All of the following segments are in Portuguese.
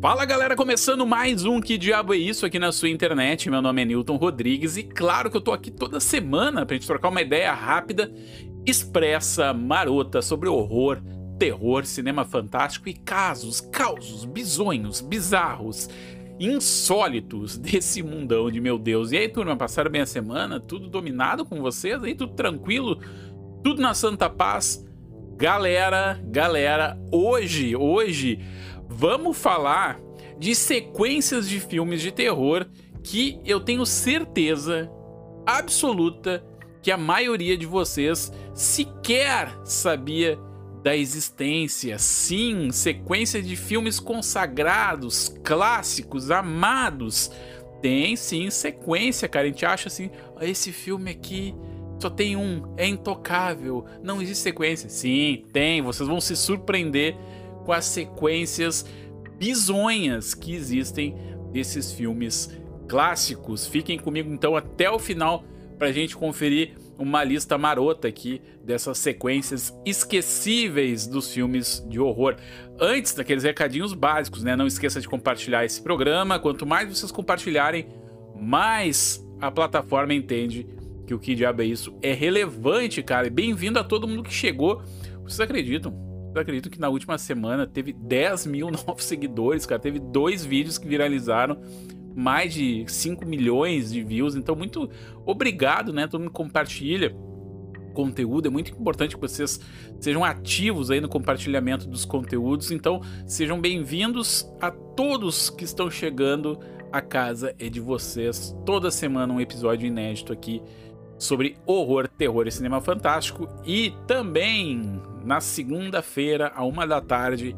Fala galera, começando mais um Que Diabo é Isso aqui na sua internet. Meu nome é Newton Rodrigues e claro que eu tô aqui toda semana pra gente trocar uma ideia rápida, expressa, marota sobre horror, terror, cinema fantástico e casos, causos, bizonhos, bizarros, insólitos desse mundão de meu Deus. E aí, turma, passaram bem a semana? Tudo dominado com vocês aí? Tudo tranquilo? Tudo na santa paz? Galera, galera, hoje, hoje vamos falar de sequências de filmes de terror que eu tenho certeza absoluta que a maioria de vocês sequer sabia da existência. Sim, sequência de filmes consagrados, clássicos, amados. Tem sim sequência, cara. A gente acha assim, ah, esse filme aqui só tem um, é intocável, não existe sequência. Sim, tem, vocês vão se surpreender com as sequências bizonhas que existem desses filmes clássicos. Fiquem comigo então até o final para a gente conferir uma lista marota aqui dessas sequências esquecíveis dos filmes de horror. Antes daqueles recadinhos básicos, né? Não esqueça de compartilhar esse programa. Quanto mais vocês compartilharem, mais a plataforma entende que o que diabo é isso é relevante, cara. Bem-vindo a todo mundo que chegou. Vocês acreditam? Acredito que na última semana teve 10 mil novos seguidores, cara. Teve dois vídeos que viralizaram, mais de 5 milhões de views. Então, muito obrigado, né? Todo mundo compartilha conteúdo. É muito importante que vocês sejam ativos aí no compartilhamento dos conteúdos. Então, sejam bem-vindos a todos que estão chegando. A casa é de vocês. Toda semana um episódio inédito aqui sobre horror, terror e cinema fantástico. E também na segunda-feira, a uma da tarde,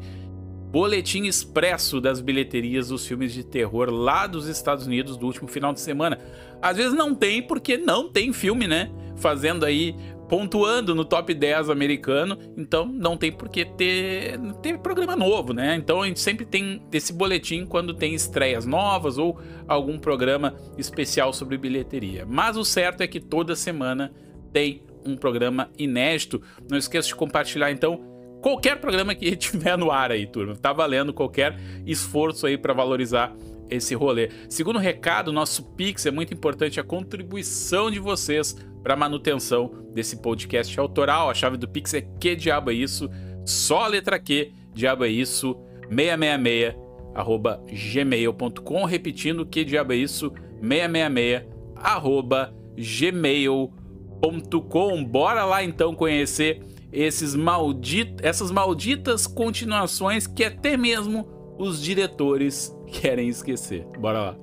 boletim expresso das bilheterias dos filmes de terror lá dos Estados Unidos do último final de semana. Às vezes não tem, porque não tem filme, né? Fazendo aí pontuando no top 10 americano, então não tem por que ter, ter programa novo, né? Então a gente sempre tem esse boletim quando tem estreias novas ou algum programa especial sobre bilheteria. Mas o certo é que toda semana tem um programa inédito. Não esqueça de compartilhar então qualquer programa que tiver no ar aí, turma. Tá valendo qualquer esforço aí para valorizar esse rolê. Segundo recado, nosso Pix é muito importante a contribuição de vocês para manutenção desse podcast autoral. A chave do Pix é que diabo é isso? Só a letra Q, diabo é isso, 666 arroba gmail.com, repetindo que diabo é isso, 666 arroba gmail.com. Bora lá então conhecer esses maldit essas malditas continuações que até mesmo os diretores querem esquecer. Bora lá.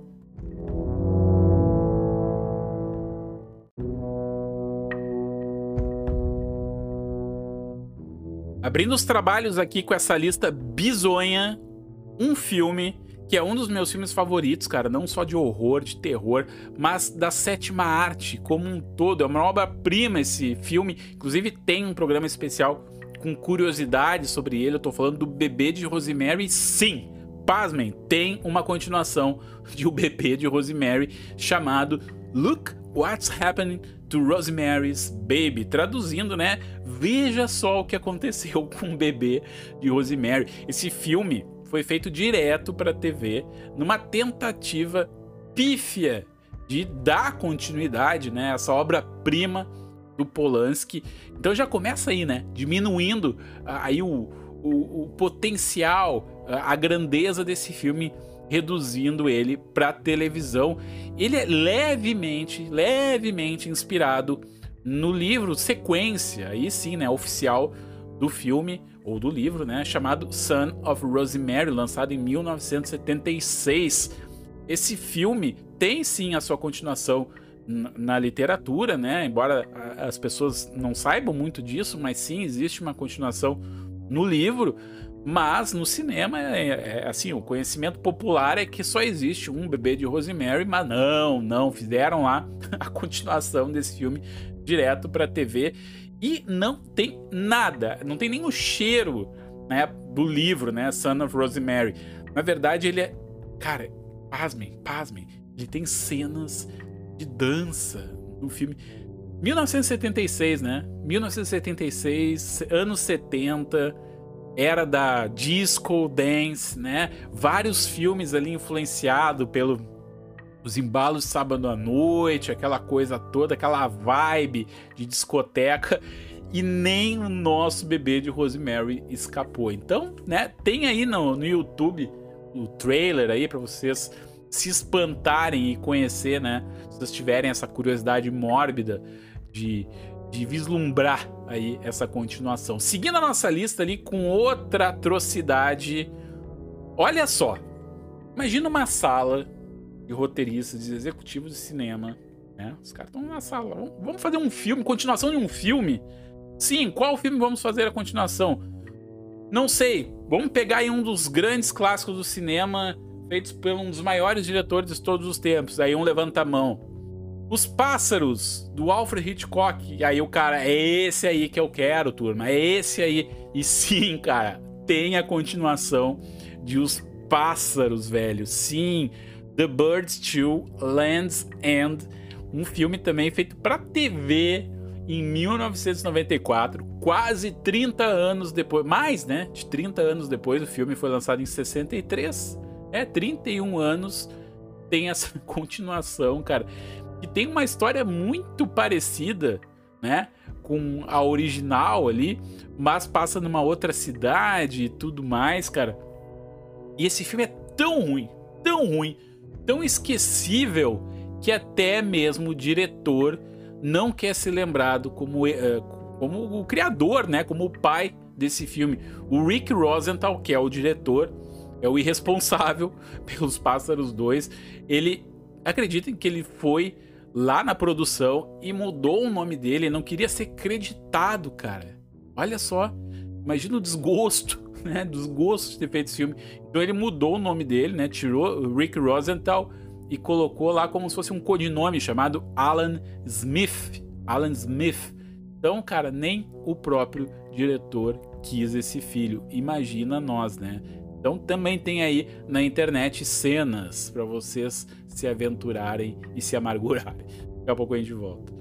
Abrindo os trabalhos aqui com essa lista bizonha, um filme que é um dos meus filmes favoritos, cara, não só de horror, de terror, mas da sétima arte como um todo. É uma obra-prima esse filme. Inclusive tem um programa especial com curiosidades sobre ele. Eu tô falando do Bebê de Rosemary. Sim, pasmem, tem uma continuação de O Bebê de Rosemary chamado Look What's Happening to Rosemary's Baby. Traduzindo, né? Veja só o que aconteceu com o bebê de Rosemary. Esse filme foi feito direto para TV numa tentativa pífia de dar continuidade, né? Essa obra-prima do Polanski. Então já começa aí, né? Diminuindo aí o, o, o potencial, a grandeza desse filme reduzindo ele para televisão. Ele é levemente, levemente inspirado no livro sequência, aí sim, né, oficial do filme ou do livro, né, chamado Son of Rosemary, lançado em 1976. Esse filme tem sim a sua continuação na literatura, né? Embora as pessoas não saibam muito disso, mas sim existe uma continuação no livro. Mas no cinema, é, é, é, assim, o conhecimento popular é que só existe um bebê de Rosemary, mas não, não, fizeram lá a continuação desse filme direto para TV e não tem nada, não tem nem o cheiro, né, do livro, né, Son of Rosemary. Na verdade, ele é, cara, pasmem, pasmem, ele tem cenas de dança no filme 1976, né? 1976, anos 70, era da disco dance, né? Vários filmes ali influenciado pelo os embalos de sábado à noite, aquela coisa toda, aquela vibe de discoteca e nem o nosso bebê de Rosemary escapou. Então, né, tem aí no, no YouTube o trailer aí para vocês se espantarem e conhecer, né? Se vocês tiverem essa curiosidade mórbida de, de vislumbrar aí essa continuação. Seguindo a nossa lista ali com outra atrocidade. Olha só. Imagina uma sala de roteiristas, de executivos de cinema, né? Os caras estão na sala. Vamos fazer um filme, continuação de um filme. Sim, qual filme vamos fazer a continuação? Não sei. Vamos pegar aí um dos grandes clássicos do cinema feitos por um dos maiores diretores de todos os tempos. Aí um levanta a mão. Os Pássaros, do Alfred Hitchcock. E aí o cara, é esse aí que eu quero, turma. É esse aí. E sim, cara, tem a continuação de Os Pássaros, velho. Sim, The Birds 2 Land's End. Um filme também feito para TV em 1994, quase 30 anos depois, mais, né? De 30 anos depois, o filme foi lançado em 63. É, 31 anos tem essa continuação, cara. E tem uma história muito parecida, né? Com a original ali, mas passa numa outra cidade e tudo mais, cara. E esse filme é tão ruim, tão ruim, tão esquecível que até mesmo o diretor não quer ser lembrado como, uh, como o criador, né? Como o pai desse filme. O Rick Rosenthal, que é o diretor, é o irresponsável pelos Pássaros 2. Ele acreditem que ele foi lá na produção e mudou o nome dele, não queria ser creditado, cara. Olha só, imagina o desgosto, né? Desgosto de ter feito esse filme. Então ele mudou o nome dele, né? Tirou Rick Rosenthal e colocou lá como se fosse um codinome chamado Alan Smith. Alan Smith. Então, cara, nem o próprio diretor quis esse filho. Imagina nós, né? Então também tem aí na internet cenas para vocês se aventurarem e se amargurarem. Daqui a pouco a gente volta.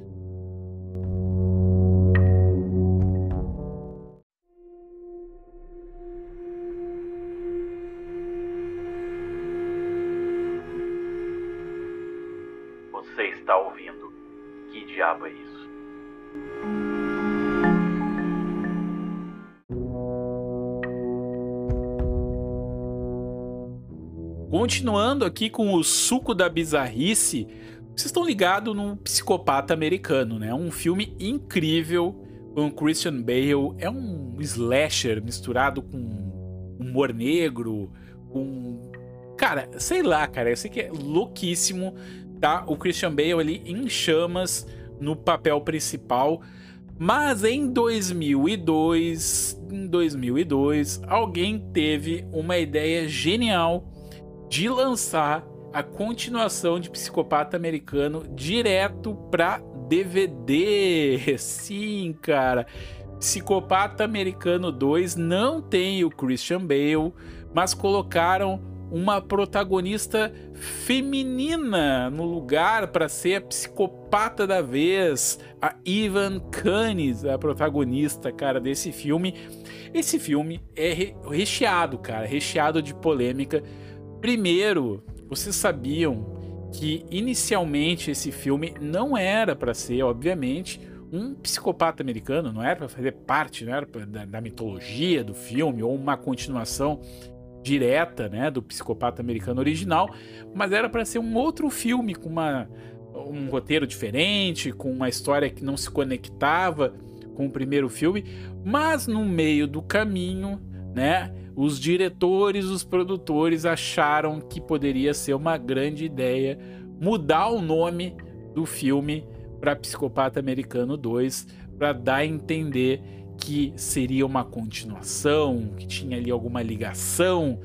Você está ouvindo? Que diabo é isso? Continuando aqui com o suco da bizarrice, vocês estão ligados no Psicopata Americano, né? Um filme incrível com Christian Bale. É um slasher misturado com humor negro, com. Cara, sei lá, cara. Eu sei que é louquíssimo. Tá? O Christian Bale ali em chamas no papel principal. Mas em 2002, em 2002, alguém teve uma ideia genial de lançar a continuação de Psicopata Americano direto para DVD. Sim, cara. Psicopata Americano 2 não tem o Christian Bale, mas colocaram uma protagonista feminina no lugar para ser a psicopata da vez, a Ivan Canis, a protagonista, cara, desse filme. Esse filme é recheado, cara, recheado de polêmica Primeiro, vocês sabiam que inicialmente esse filme não era para ser, obviamente, um psicopata americano, não era para fazer parte não era pra, da, da, mitologia do filme ou uma continuação direta né, do psicopata americano original, mas era para ser um outro filme com uma, um roteiro diferente, com uma história que não se conectava com o primeiro filme, mas no meio do caminho, né, os diretores, os produtores acharam que poderia ser uma grande ideia mudar o nome do filme para Psicopata Americano 2 para dar a entender que seria uma continuação, que tinha ali alguma ligação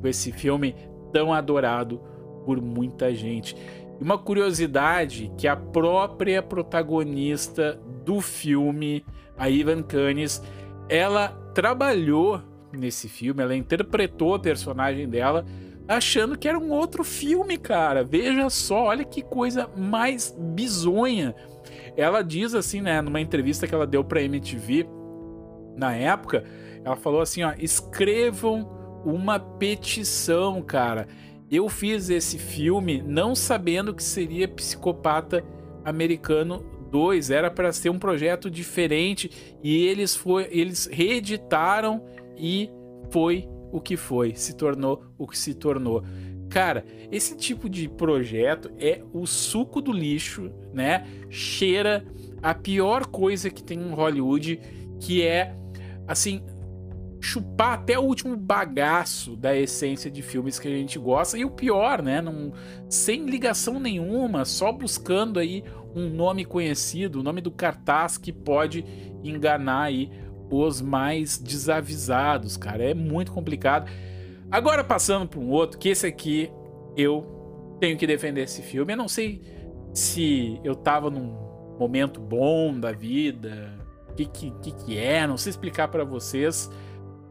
com esse filme tão adorado por muita gente. E uma curiosidade que a própria protagonista do filme, a Ivan Canis, ela trabalhou nesse filme. Ela interpretou a personagem dela achando que era um outro filme, cara. Veja só, olha que coisa mais bizonha. Ela diz assim, né, numa entrevista que ela deu pra MTV na época, Ela falou assim, ó, escrevam uma petição, cara. Eu fiz esse filme não sabendo que seria Psicopata Americano 2, era para ser um projeto diferente e eles foi, eles reeditaram e foi o que foi, se tornou o que se tornou. Cara, esse tipo de projeto é o suco do lixo, né? Cheira a pior coisa que tem em Hollywood, que é assim, chupar até o último bagaço da essência de filmes que a gente gosta. E o pior, né? Não, sem ligação nenhuma, só buscando aí um nome conhecido, o nome do cartaz que pode enganar aí os mais desavisados, cara. É muito complicado. Agora passando para um outro, que esse aqui eu tenho que defender esse filme. Eu não sei se eu tava num momento bom da vida, o que, que, que é, não sei explicar para vocês.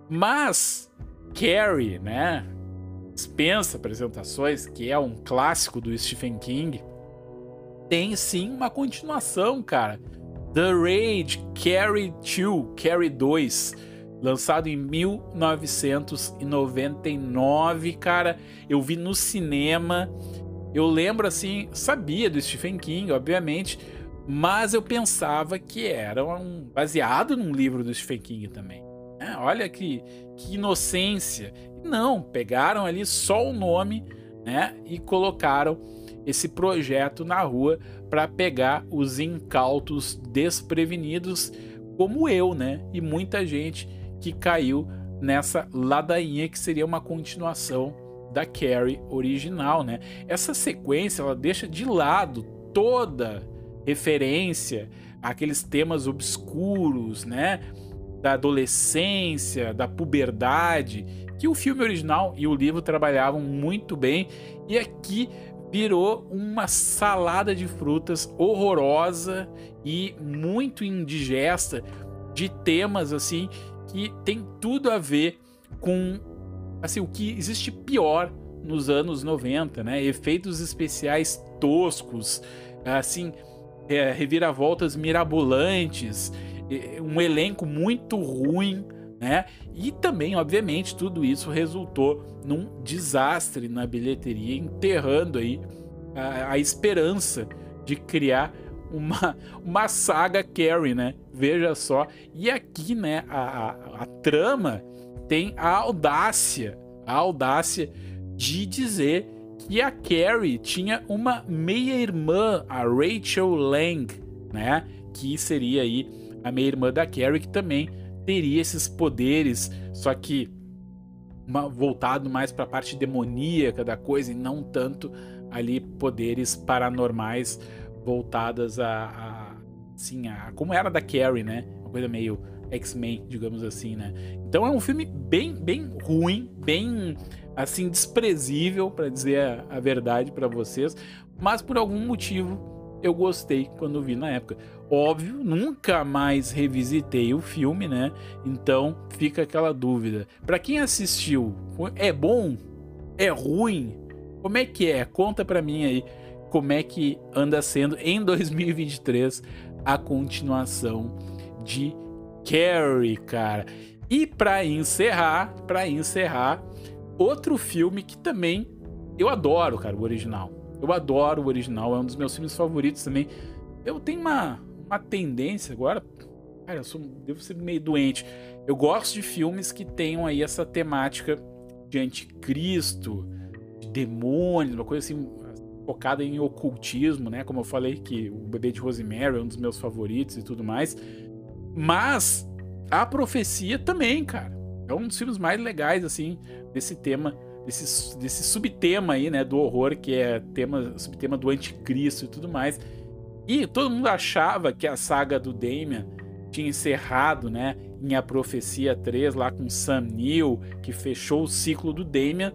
Mas Carrie, né? Dispensa apresentações, que é um clássico do Stephen King, tem sim uma continuação, cara. The Rage Carrie 2, Carrie 2, lançado em 1999, cara. Eu vi no cinema. Eu lembro assim, sabia do Stephen King, obviamente, mas eu pensava que era um baseado num livro do Stephen King também. É, olha que, que inocência. Não, pegaram ali só o nome né, e colocaram esse projeto na rua para pegar os incautos desprevenidos, como eu, né? E muita gente que caiu nessa ladainha que seria uma continuação da Carrie original, né? Essa sequência ela deixa de lado toda referência àqueles temas obscuros, né? da adolescência, da puberdade, que o filme original e o livro trabalhavam muito bem, e aqui virou uma salada de frutas horrorosa e muito indigesta de temas assim que tem tudo a ver com assim o que existe pior nos anos 90, né? Efeitos especiais toscos, assim, é, reviravoltas mirabolantes um elenco muito ruim, né? E também, obviamente, tudo isso resultou num desastre na bilheteria, enterrando aí a, a esperança de criar uma, uma saga Carrie, né? Veja só. E aqui, né, a, a, a trama tem a audácia, a audácia de dizer que a Carrie tinha uma meia-irmã, a Rachel Lang, né? Que seria aí a minha irmã da Carrie, que também teria esses poderes, só que uma, voltado mais para a parte demoníaca da coisa e não tanto ali poderes paranormais voltadas a, a a como era da Carrie, né? Uma coisa meio X-Men, digamos assim, né? Então é um filme bem, bem ruim, bem assim desprezível para dizer a, a verdade para vocês, mas por algum motivo eu gostei quando vi na época. Óbvio, nunca mais revisitei o filme, né? Então fica aquela dúvida. Para quem assistiu, é bom? É ruim? Como é que é? Conta para mim aí como é que anda sendo em 2023 a continuação de Carrie, cara. E para encerrar, para encerrar, outro filme que também eu adoro, cara, o original. Eu adoro o original, é um dos meus filmes favoritos também. Eu tenho uma, uma tendência agora. Cara, eu sou, devo ser meio doente. Eu gosto de filmes que tenham aí essa temática de anticristo, de demônios, uma coisa assim focada em ocultismo, né? Como eu falei que o Bebê de Rosemary é um dos meus favoritos e tudo mais. Mas a profecia também, cara. É um dos filmes mais legais assim desse tema desse, desse subtema aí, né, do horror, que é tema, subtema do anticristo e tudo mais. E todo mundo achava que a saga do Damien tinha encerrado, né, em A Profecia 3, lá com Sam Neill, que fechou o ciclo do Damien,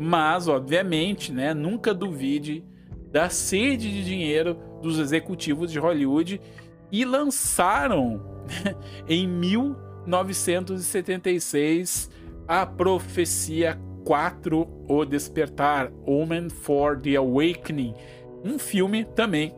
mas, obviamente, né, nunca duvide da sede de dinheiro dos executivos de Hollywood e lançaram em 1976 a Profecia 4 O Despertar, Omen for the Awakening, um filme também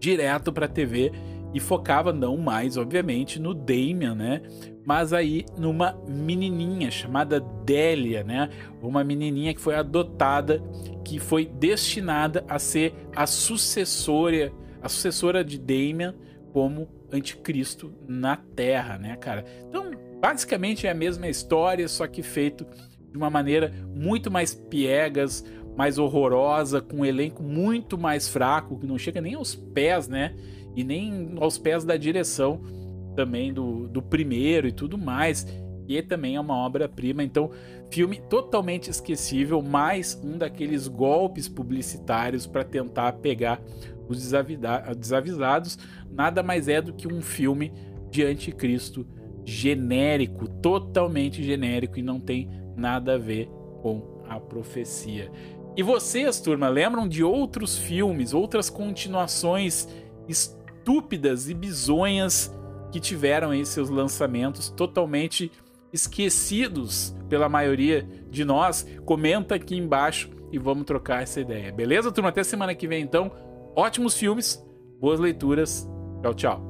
direto para TV e focava não mais, obviamente, no Damien, né? Mas aí numa menininha chamada Délia, né? Uma menininha que foi adotada, que foi destinada a ser a sucessora, a sucessora de Damien como anticristo na Terra, né, cara? Então, basicamente é a mesma história, só que feito de uma maneira muito mais piegas, mais horrorosa, com um elenco muito mais fraco, que não chega nem aos pés, né? E nem aos pés da direção também do, do primeiro e tudo mais. E também é uma obra-prima. Então, filme totalmente esquecível, mais um daqueles golpes publicitários para tentar pegar os desavisados. Nada mais é do que um filme de anticristo genérico, totalmente genérico e não tem nada a ver com a profecia. E vocês, turma, lembram de outros filmes, outras continuações estúpidas e bizonhas que tiveram aí seus lançamentos totalmente esquecidos pela maioria de nós? Comenta aqui embaixo e vamos trocar essa ideia. Beleza, turma? Até semana que vem, então. Ótimos filmes, boas leituras. Tchau, tchau.